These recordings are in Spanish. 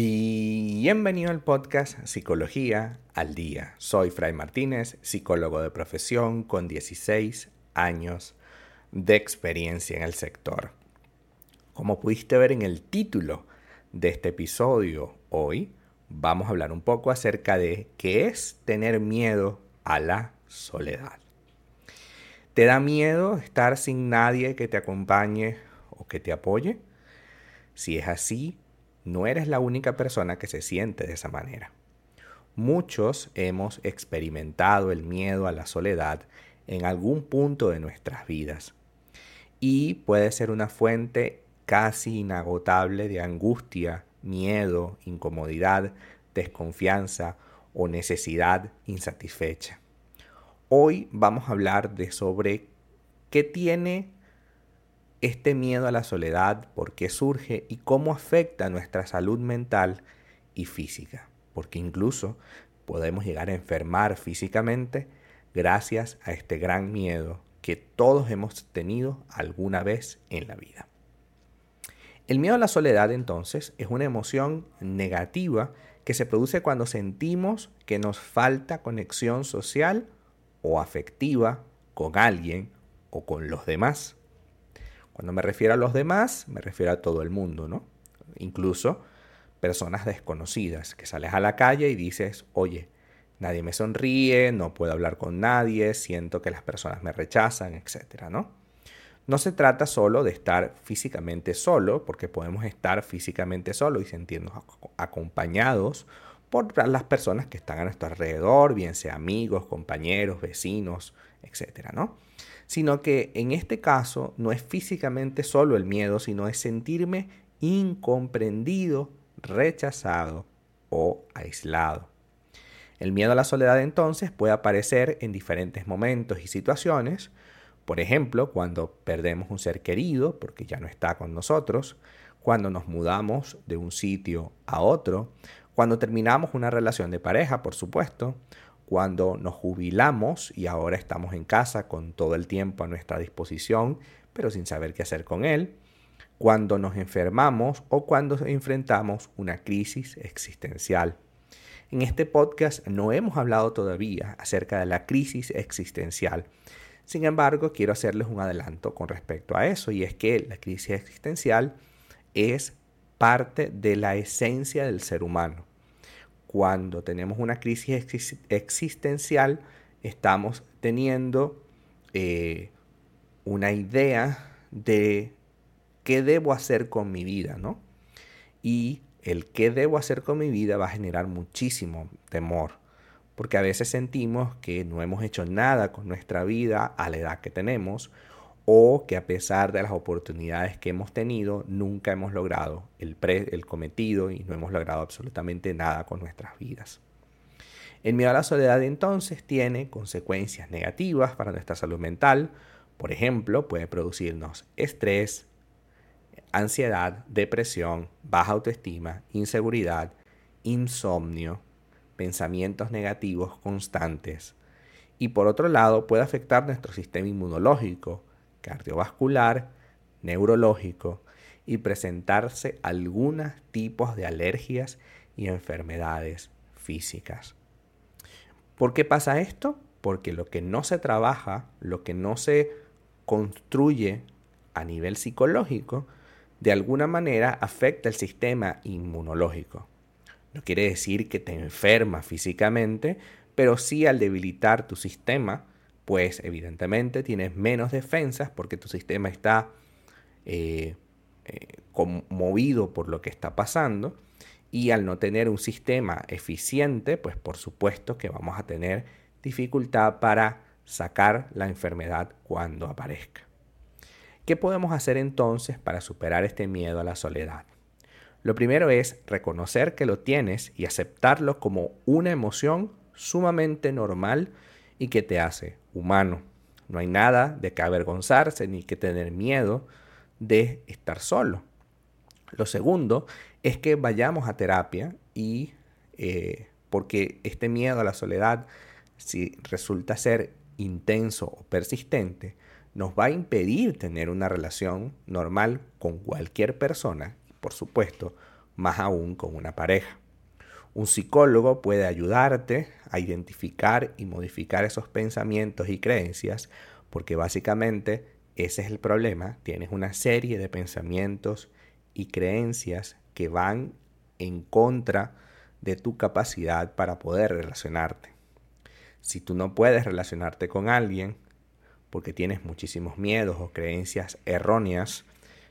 Bienvenido al podcast Psicología al Día. Soy Fray Martínez, psicólogo de profesión con 16 años de experiencia en el sector. Como pudiste ver en el título de este episodio, hoy vamos a hablar un poco acerca de qué es tener miedo a la soledad. ¿Te da miedo estar sin nadie que te acompañe o que te apoye? Si es así, no eres la única persona que se siente de esa manera. Muchos hemos experimentado el miedo a la soledad en algún punto de nuestras vidas y puede ser una fuente casi inagotable de angustia, miedo, incomodidad, desconfianza o necesidad insatisfecha. Hoy vamos a hablar de sobre qué tiene este miedo a la soledad, por qué surge y cómo afecta nuestra salud mental y física. Porque incluso podemos llegar a enfermar físicamente gracias a este gran miedo que todos hemos tenido alguna vez en la vida. El miedo a la soledad entonces es una emoción negativa que se produce cuando sentimos que nos falta conexión social o afectiva con alguien o con los demás. Cuando me refiero a los demás, me refiero a todo el mundo, ¿no? Incluso personas desconocidas, que sales a la calle y dices, oye, nadie me sonríe, no puedo hablar con nadie, siento que las personas me rechazan, etc. ¿no? No se trata solo de estar físicamente solo, porque podemos estar físicamente solo y sentirnos acompañados por las personas que están a nuestro alrededor, bien sea amigos, compañeros, vecinos, etc. ¿no? Sino que en este caso no es físicamente solo el miedo, sino es sentirme incomprendido, rechazado o aislado. El miedo a la soledad entonces puede aparecer en diferentes momentos y situaciones, por ejemplo, cuando perdemos un ser querido porque ya no está con nosotros, cuando nos mudamos de un sitio a otro, cuando terminamos una relación de pareja, por supuesto, cuando nos jubilamos y ahora estamos en casa con todo el tiempo a nuestra disposición, pero sin saber qué hacer con él, cuando nos enfermamos o cuando enfrentamos una crisis existencial. En este podcast no hemos hablado todavía acerca de la crisis existencial. Sin embargo, quiero hacerles un adelanto con respecto a eso y es que la crisis existencial es parte de la esencia del ser humano cuando tenemos una crisis existencial, estamos teniendo eh, una idea de qué debo hacer con mi vida, ¿no? Y el qué debo hacer con mi vida va a generar muchísimo temor, porque a veces sentimos que no hemos hecho nada con nuestra vida a la edad que tenemos, o que a pesar de las oportunidades que hemos tenido, nunca hemos logrado el, el cometido y no hemos logrado absolutamente nada con nuestras vidas. El miedo a la soledad entonces tiene consecuencias negativas para nuestra salud mental. Por ejemplo, puede producirnos estrés, ansiedad, depresión, baja autoestima, inseguridad, insomnio, pensamientos negativos constantes. Y por otro lado, puede afectar nuestro sistema inmunológico, cardiovascular, neurológico y presentarse algunos tipos de alergias y enfermedades físicas. ¿Por qué pasa esto? Porque lo que no se trabaja, lo que no se construye a nivel psicológico, de alguna manera afecta el sistema inmunológico. No quiere decir que te enferma físicamente, pero sí al debilitar tu sistema, pues evidentemente tienes menos defensas porque tu sistema está eh, eh, conmovido por lo que está pasando y al no tener un sistema eficiente, pues por supuesto que vamos a tener dificultad para sacar la enfermedad cuando aparezca. ¿Qué podemos hacer entonces para superar este miedo a la soledad? Lo primero es reconocer que lo tienes y aceptarlo como una emoción sumamente normal y que te hace humano. No hay nada de que avergonzarse ni que tener miedo de estar solo. Lo segundo es que vayamos a terapia y eh, porque este miedo a la soledad, si resulta ser intenso o persistente, nos va a impedir tener una relación normal con cualquier persona, por supuesto, más aún con una pareja. Un psicólogo puede ayudarte a identificar y modificar esos pensamientos y creencias porque básicamente ese es el problema. Tienes una serie de pensamientos y creencias que van en contra de tu capacidad para poder relacionarte. Si tú no puedes relacionarte con alguien porque tienes muchísimos miedos o creencias erróneas,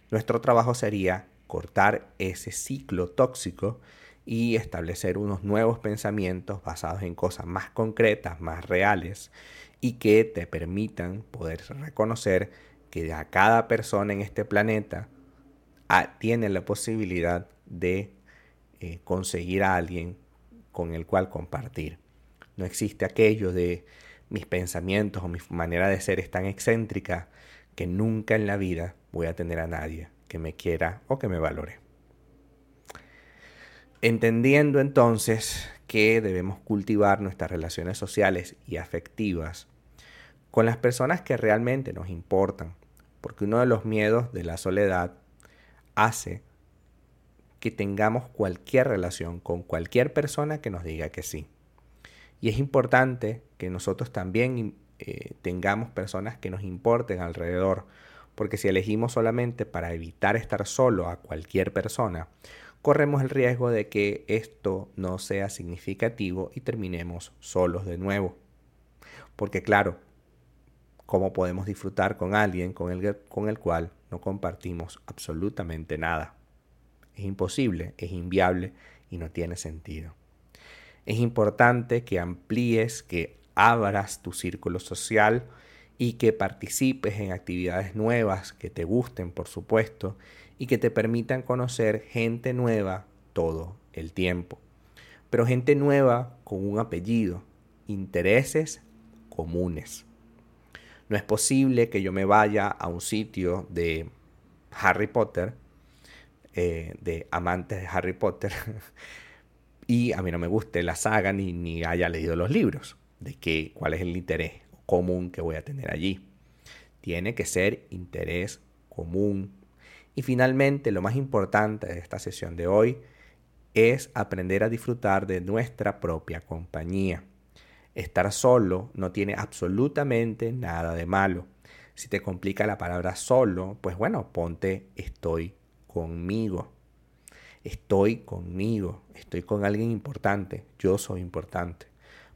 nuestro trabajo sería cortar ese ciclo tóxico y establecer unos nuevos pensamientos basados en cosas más concretas, más reales y que te permitan poder reconocer que a cada persona en este planeta ah, tiene la posibilidad de eh, conseguir a alguien con el cual compartir. No existe aquello de mis pensamientos o mi manera de ser es tan excéntrica que nunca en la vida voy a tener a nadie que me quiera o que me valore. Entendiendo entonces que debemos cultivar nuestras relaciones sociales y afectivas con las personas que realmente nos importan, porque uno de los miedos de la soledad hace que tengamos cualquier relación con cualquier persona que nos diga que sí. Y es importante que nosotros también eh, tengamos personas que nos importen alrededor, porque si elegimos solamente para evitar estar solo a cualquier persona, corremos el riesgo de que esto no sea significativo y terminemos solos de nuevo. Porque claro, ¿cómo podemos disfrutar con alguien con el, con el cual no compartimos absolutamente nada? Es imposible, es inviable y no tiene sentido. Es importante que amplíes, que abras tu círculo social y que participes en actividades nuevas que te gusten, por supuesto, y que te permitan conocer gente nueva todo el tiempo. Pero gente nueva con un apellido, intereses comunes. No es posible que yo me vaya a un sitio de Harry Potter, eh, de amantes de Harry Potter, y a mí no me guste la saga ni, ni haya leído los libros, de que, cuál es el interés común que voy a tener allí. Tiene que ser interés común. Y finalmente, lo más importante de esta sesión de hoy es aprender a disfrutar de nuestra propia compañía. Estar solo no tiene absolutamente nada de malo. Si te complica la palabra solo, pues bueno, ponte estoy conmigo. Estoy conmigo, estoy con alguien importante, yo soy importante.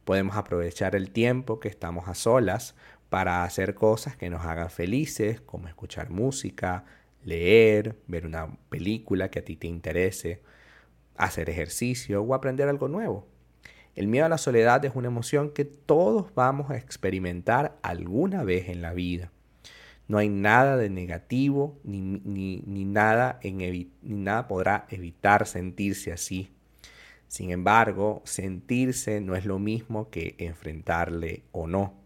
Podemos aprovechar el tiempo que estamos a solas para hacer cosas que nos hagan felices, como escuchar música, leer, ver una película que a ti te interese, hacer ejercicio o aprender algo nuevo. El miedo a la soledad es una emoción que todos vamos a experimentar alguna vez en la vida. No hay nada de negativo ni, ni, nada, en ni nada podrá evitar sentirse así. Sin embargo, sentirse no es lo mismo que enfrentarle o no.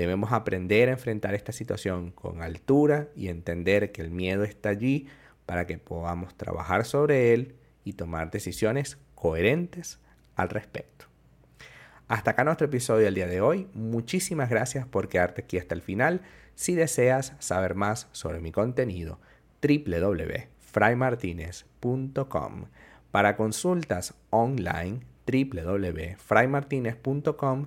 Debemos aprender a enfrentar esta situación con altura y entender que el miedo está allí para que podamos trabajar sobre él y tomar decisiones coherentes al respecto. Hasta acá nuestro episodio del día de hoy. Muchísimas gracias por quedarte aquí hasta el final. Si deseas saber más sobre mi contenido, www.fraymartinez.com. Para consultas online, www.fraymartinez.com